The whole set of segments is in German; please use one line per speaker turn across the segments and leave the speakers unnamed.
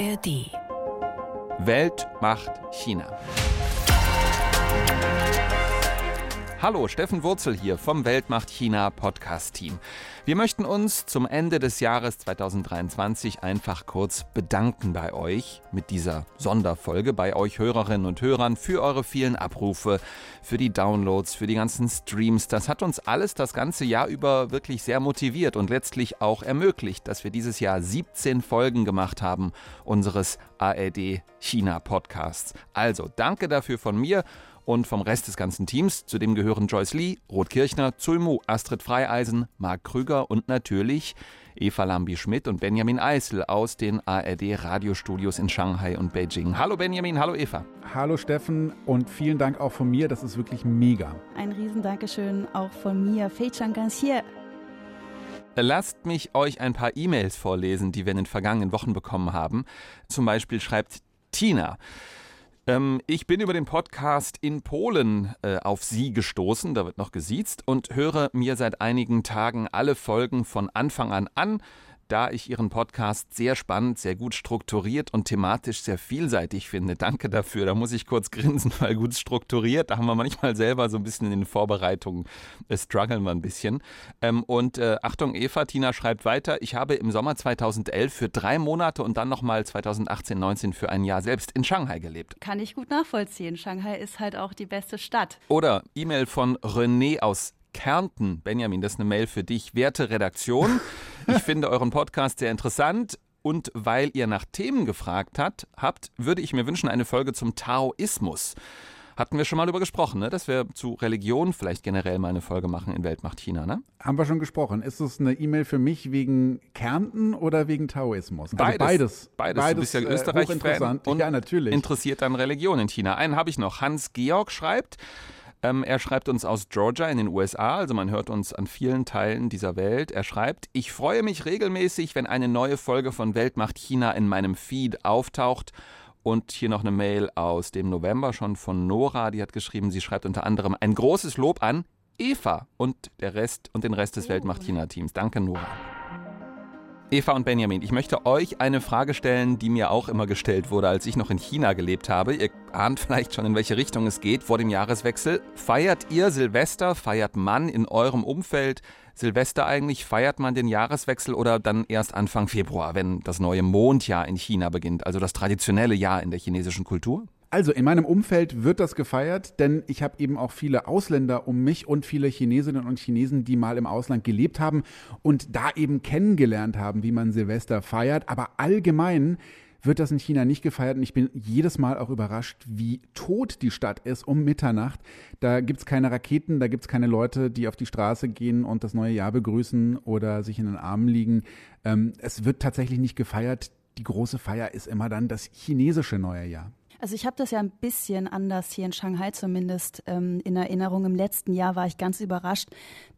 ARD.
Welt macht China. Hallo, Steffen Wurzel hier vom Weltmacht China Podcast Team. Wir möchten uns zum Ende des Jahres 2023 einfach kurz bedanken bei euch mit dieser Sonderfolge, bei euch Hörerinnen und Hörern für eure vielen Abrufe, für die Downloads, für die ganzen Streams. Das hat uns alles das ganze Jahr über wirklich sehr motiviert und letztlich auch ermöglicht, dass wir dieses Jahr 17 Folgen gemacht haben unseres ARD China Podcasts. Also danke dafür von mir und vom Rest des ganzen Teams. Zu dem gehören Joyce Lee, Ruth Kirchner, Zulmu, Astrid Freieisen, Marc Krüger und natürlich Eva Lambi-Schmidt und Benjamin Eisel aus den ARD-Radiostudios in Shanghai und Beijing. Hallo Benjamin, hallo Eva.
Hallo Steffen und vielen Dank auch von mir, das ist wirklich mega.
Ein Riesendankeschön auch von mir. Fei Chang hier.
Lasst mich euch ein paar E-Mails vorlesen, die wir in den vergangenen Wochen bekommen haben. Zum Beispiel schreibt Tina. Ähm, ich bin über den Podcast in Polen äh, auf Sie gestoßen, da wird noch gesiezt, und höre mir seit einigen Tagen alle Folgen von Anfang an an da ich Ihren Podcast sehr spannend, sehr gut strukturiert und thematisch sehr vielseitig finde. Danke dafür. Da muss ich kurz grinsen, weil gut strukturiert, da haben wir manchmal selber so ein bisschen in den Vorbereitungen, äh, strugglen wir ein bisschen. Ähm, und äh, Achtung, Eva, Tina schreibt weiter, ich habe im Sommer 2011 für drei Monate und dann nochmal 2018, 19 für ein Jahr selbst in Shanghai gelebt.
Kann ich gut nachvollziehen. Shanghai ist halt auch die beste Stadt.
Oder E-Mail von René aus Kärnten. Benjamin, das ist eine Mail für dich. Werte Redaktion, ich finde euren Podcast sehr interessant. Und weil ihr nach Themen gefragt hat, habt, würde ich mir wünschen, eine Folge zum Taoismus. Hatten wir schon mal darüber gesprochen, ne? dass wir zu Religion vielleicht generell mal eine Folge machen in Weltmacht China, ne?
Haben wir schon gesprochen. Ist es eine E-Mail für mich wegen Kärnten oder wegen Taoismus?
Also beides. beides. Beides.
beides
du bist ja äh, Österreich-Fan
und ja, natürlich.
interessiert an Religion in China. Einen habe ich noch. Hans-Georg schreibt, ähm, er schreibt uns aus Georgia in den USA, also man hört uns an vielen Teilen dieser Welt. Er schreibt, ich freue mich regelmäßig, wenn eine neue Folge von Weltmacht China in meinem Feed auftaucht. Und hier noch eine Mail aus dem November schon von Nora, die hat geschrieben, sie schreibt unter anderem ein großes Lob an Eva und der Rest und den Rest des Weltmacht China Teams. Danke Nora. Eva und Benjamin, ich möchte euch eine Frage stellen, die mir auch immer gestellt wurde, als ich noch in China gelebt habe. Ihr ahnt vielleicht schon, in welche Richtung es geht vor dem Jahreswechsel. Feiert ihr Silvester? Feiert man in eurem Umfeld Silvester eigentlich? Feiert man den Jahreswechsel oder dann erst Anfang Februar, wenn das neue Mondjahr in China beginnt, also das traditionelle Jahr in der chinesischen Kultur?
Also in meinem Umfeld wird das gefeiert, denn ich habe eben auch viele Ausländer um mich und viele Chinesinnen und Chinesen, die mal im Ausland gelebt haben und da eben kennengelernt haben, wie man Silvester feiert. Aber allgemein wird das in China nicht gefeiert und ich bin jedes Mal auch überrascht, wie tot die Stadt ist um Mitternacht. Da gibt's keine Raketen, da gibt's keine Leute, die auf die Straße gehen und das neue Jahr begrüßen oder sich in den Armen liegen. Ähm, es wird tatsächlich nicht gefeiert. Die große Feier ist immer dann das chinesische neue Jahr.
Also ich habe das ja ein bisschen anders hier in Shanghai zumindest ähm, in Erinnerung. Im letzten Jahr war ich ganz überrascht.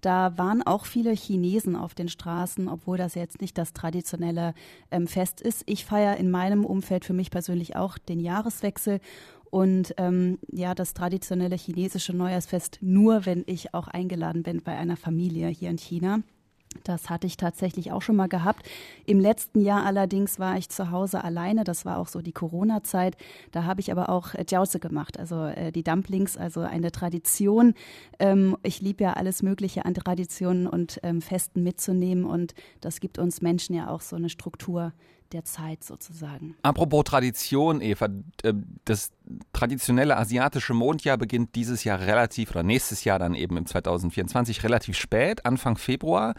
Da waren auch viele Chinesen auf den Straßen, obwohl das jetzt nicht das traditionelle ähm, Fest ist. Ich feiere in meinem Umfeld für mich persönlich auch den Jahreswechsel und ähm, ja, das traditionelle chinesische Neujahrsfest nur, wenn ich auch eingeladen bin bei einer Familie hier in China. Das hatte ich tatsächlich auch schon mal gehabt. Im letzten Jahr allerdings war ich zu Hause alleine. Das war auch so die Corona-Zeit. Da habe ich aber auch äh, Jiaozi gemacht, also äh, die Dumplings, also eine Tradition. Ähm, ich liebe ja alles Mögliche an Traditionen und ähm, Festen mitzunehmen. Und das gibt uns Menschen ja auch so eine Struktur, der Zeit sozusagen.
Apropos Tradition, Eva, äh, das traditionelle asiatische Mondjahr beginnt dieses Jahr relativ oder nächstes Jahr dann eben im 2024 relativ spät, Anfang Februar.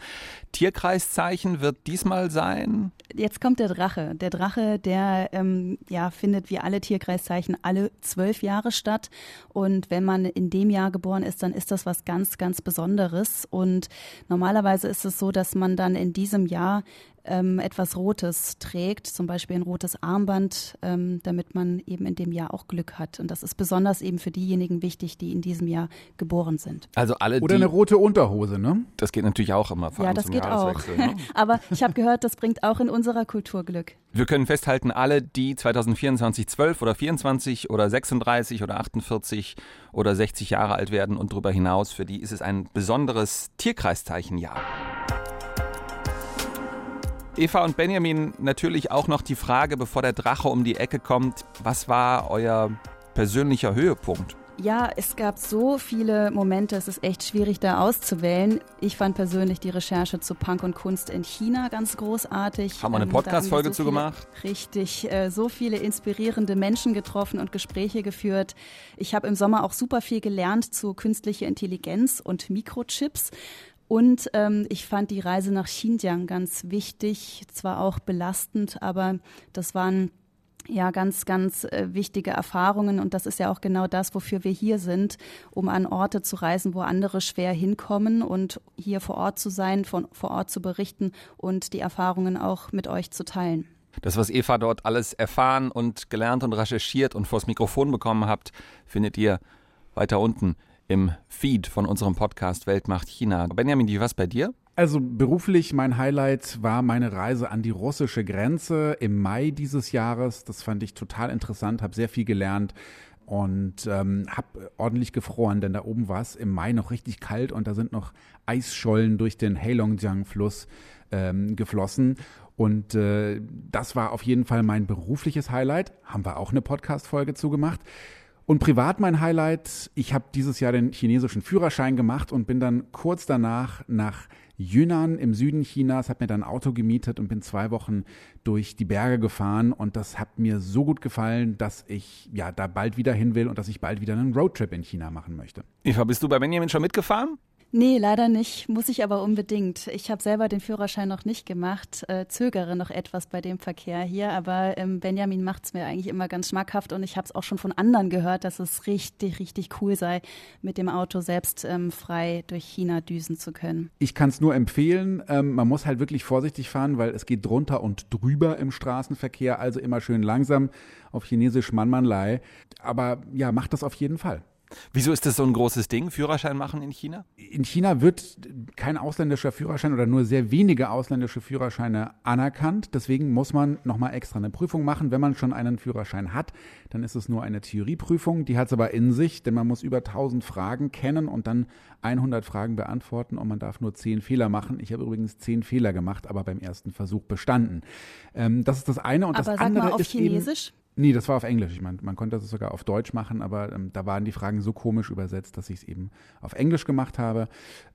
Tierkreiszeichen wird diesmal sein?
Jetzt kommt der Drache. Der Drache, der ähm, ja findet wie alle Tierkreiszeichen alle zwölf Jahre statt. Und wenn man in dem Jahr geboren ist, dann ist das was ganz, ganz Besonderes. Und normalerweise ist es so, dass man dann in diesem Jahr ähm, etwas Rotes trägt, zum Beispiel ein rotes Armband, ähm, damit man eben in dem Jahr auch Glück hat. Und das ist besonders eben für diejenigen wichtig, die in diesem Jahr geboren sind.
Also alle
Oder eine rote Unterhose, ne?
Das geht natürlich auch immer.
Vor ja, das geht auch. Ne? Aber ich habe gehört, das bringt auch in unserer Kultur Glück.
Wir können festhalten, alle, die 2024 12 oder 24 oder 36 oder 48 oder 60 Jahre alt werden und darüber hinaus, für die ist es ein besonderes Tierkreiszeichenjahr. Eva und Benjamin, natürlich auch noch die Frage, bevor der Drache um die Ecke kommt, was war euer persönlicher Höhepunkt?
Ja, es gab so viele Momente, es ist echt schwierig da auszuwählen. Ich fand persönlich die Recherche zu Punk und Kunst in China ganz großartig.
Haben wir eine ähm, Podcast-Folge so zu gemacht?
Richtig, äh, so viele inspirierende Menschen getroffen und Gespräche geführt. Ich habe im Sommer auch super viel gelernt zu künstlicher Intelligenz und Mikrochips. Und ähm, ich fand die Reise nach Xinjiang ganz wichtig, zwar auch belastend, aber das waren ja ganz, ganz äh, wichtige Erfahrungen. Und das ist ja auch genau das, wofür wir hier sind, um an Orte zu reisen, wo andere schwer hinkommen und hier vor Ort zu sein, von vor Ort zu berichten und die Erfahrungen auch mit euch zu teilen.
Das, was Eva dort alles erfahren und gelernt und recherchiert und vors Mikrofon bekommen habt, findet ihr weiter unten im Feed von unserem Podcast Weltmacht China. Benjamin, wie was bei dir?
Also beruflich mein Highlight war meine Reise an die russische Grenze im Mai dieses Jahres. Das fand ich total interessant, habe sehr viel gelernt und ähm, habe ordentlich gefroren, denn da oben war es im Mai noch richtig kalt und da sind noch Eisschollen durch den Heilongjiang-Fluss ähm, geflossen. Und äh, das war auf jeden Fall mein berufliches Highlight. Haben wir auch eine Podcast-Folge zugemacht. Und privat mein Highlight, ich habe dieses Jahr den chinesischen Führerschein gemacht und bin dann kurz danach nach Yunnan im Süden Chinas, habe mir dann ein Auto gemietet und bin zwei Wochen durch die Berge gefahren und das hat mir so gut gefallen, dass ich ja da bald wieder hin will und dass ich bald wieder einen Roadtrip in China machen möchte.
Eva, bist du bei Benjamin schon mitgefahren?
Nee, leider nicht. Muss ich aber unbedingt. Ich habe selber den Führerschein noch nicht gemacht, äh, zögere noch etwas bei dem Verkehr hier, aber ähm, Benjamin macht es mir eigentlich immer ganz schmackhaft und ich habe es auch schon von anderen gehört, dass es richtig, richtig cool sei, mit dem Auto selbst ähm, frei durch China düsen zu können.
Ich kann es nur empfehlen. Ähm, man muss halt wirklich vorsichtig fahren, weil es geht drunter und drüber im Straßenverkehr, also immer schön langsam auf Chinesisch Manmanlei. Aber ja, macht das auf jeden Fall.
Wieso ist das so ein großes Ding, Führerschein machen in China?
In China wird kein ausländischer Führerschein oder nur sehr wenige ausländische Führerscheine anerkannt. Deswegen muss man nochmal extra eine Prüfung machen. Wenn man schon einen Führerschein hat, dann ist es nur eine Theorieprüfung. Die hat es aber in sich, denn man muss über 1000 Fragen kennen und dann 100 Fragen beantworten und man darf nur 10 Fehler machen. Ich habe übrigens 10 Fehler gemacht, aber beim ersten Versuch bestanden. Ähm, das ist das eine und
aber
das andere
mal auf
ist
Chinesisch?
Eben, Nee, das war auf Englisch. Ich meine, man konnte das sogar auf Deutsch machen, aber ähm, da waren die Fragen so komisch übersetzt, dass ich es eben auf Englisch gemacht habe.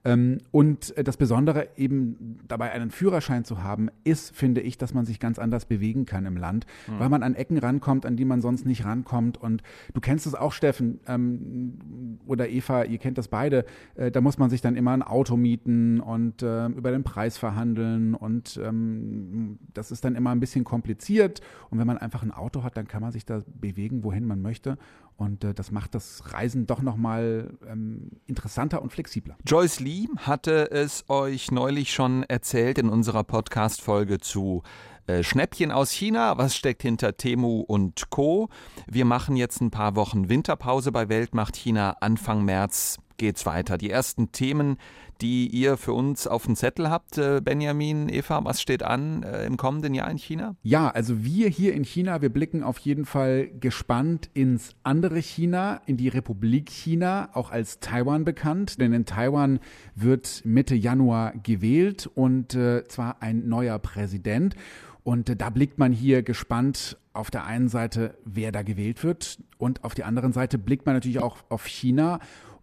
Ähm, und äh, das Besondere eben dabei einen Führerschein zu haben, ist, finde ich, dass man sich ganz anders bewegen kann im Land, mhm. weil man an Ecken rankommt, an die man sonst nicht rankommt. Und du kennst es auch, Steffen ähm, oder Eva, ihr kennt das beide. Äh, da muss man sich dann immer ein Auto mieten und äh, über den Preis verhandeln. Und ähm, das ist dann immer ein bisschen kompliziert. Und wenn man einfach ein Auto hat, dann kann man sich da bewegen, wohin man möchte. Und äh, das macht das Reisen doch nochmal ähm, interessanter und flexibler.
Joyce Lee hatte es euch neulich schon erzählt in unserer Podcast-Folge zu äh, Schnäppchen aus China. Was steckt hinter Temu und Co.? Wir machen jetzt ein paar Wochen Winterpause bei Weltmacht China. Anfang März geht's weiter. Die ersten Themen, die ihr für uns auf dem Zettel habt, äh, Benjamin, Eva, was steht an äh, im kommenden Jahr in China?
Ja, also wir hier in China, wir blicken auf jeden Fall gespannt ins andere China, in die Republik China, auch als Taiwan bekannt, denn in Taiwan wird Mitte Januar gewählt und äh, zwar ein neuer Präsident. Und da blickt man hier gespannt auf der einen Seite, wer da gewählt wird und auf die anderen Seite blickt man natürlich auch auf China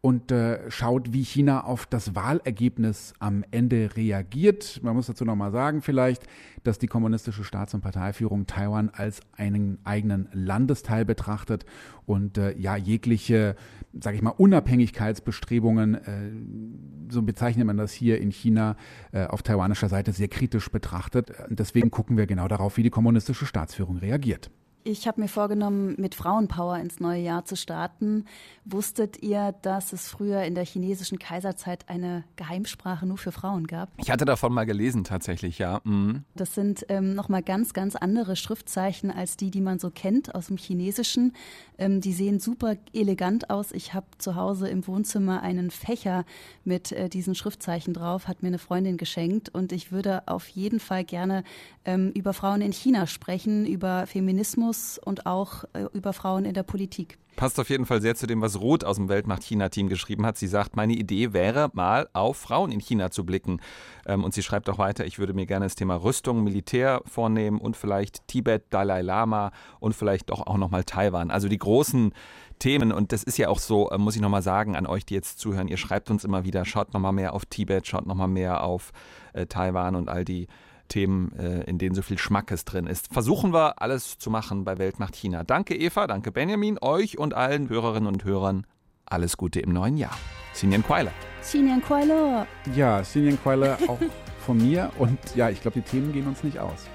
und äh, schaut, wie China auf das Wahlergebnis am Ende reagiert. Man muss dazu nochmal sagen vielleicht, dass die kommunistische Staats- und Parteiführung Taiwan als einen eigenen Landesteil betrachtet und äh, ja jegliche, sage ich mal, Unabhängigkeitsbestrebungen, äh, so bezeichnet man das hier in China äh, auf taiwanischer Seite sehr kritisch betrachtet. Deswegen gucken wir genau darauf, wie die kommunistische Staatsführung reagiert.
Ich habe mir vorgenommen, mit Frauenpower ins neue Jahr zu starten. Wusstet ihr, dass es früher in der chinesischen Kaiserzeit eine Geheimsprache nur für Frauen gab?
Ich hatte davon mal gelesen, tatsächlich, ja. Mhm.
Das sind ähm, nochmal ganz, ganz andere Schriftzeichen als die, die man so kennt aus dem Chinesischen. Ähm, die sehen super elegant aus. Ich habe zu Hause im Wohnzimmer einen Fächer mit äh, diesen Schriftzeichen drauf, hat mir eine Freundin geschenkt. Und ich würde auf jeden Fall gerne ähm, über Frauen in China sprechen, über Feminismus muss und auch äh, über Frauen in der Politik.
Passt auf jeden Fall sehr zu dem, was Ruth aus dem Weltmacht-China-Team geschrieben hat. Sie sagt, meine Idee wäre, mal auf Frauen in China zu blicken. Ähm, und sie schreibt auch weiter, ich würde mir gerne das Thema Rüstung, Militär vornehmen und vielleicht Tibet, Dalai Lama und vielleicht doch auch nochmal Taiwan. Also die großen Themen. Und das ist ja auch so, äh, muss ich nochmal sagen, an euch, die jetzt zuhören, ihr schreibt uns immer wieder, schaut nochmal mehr auf Tibet, schaut nochmal mehr auf äh, Taiwan und all die Themen, äh, in denen so viel Schmackes drin ist. Versuchen wir alles zu machen bei Weltmacht China. Danke Eva, danke Benjamin, euch und allen Hörerinnen und Hörern. Alles Gute im neuen Jahr. Xinyan Kuaile.
Xinyan Kuaile.
Ja, Xinyan Kuaile auch von mir. Und ja, ich glaube, die Themen gehen uns nicht aus.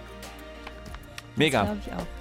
Mega.
Das glaube ich auch.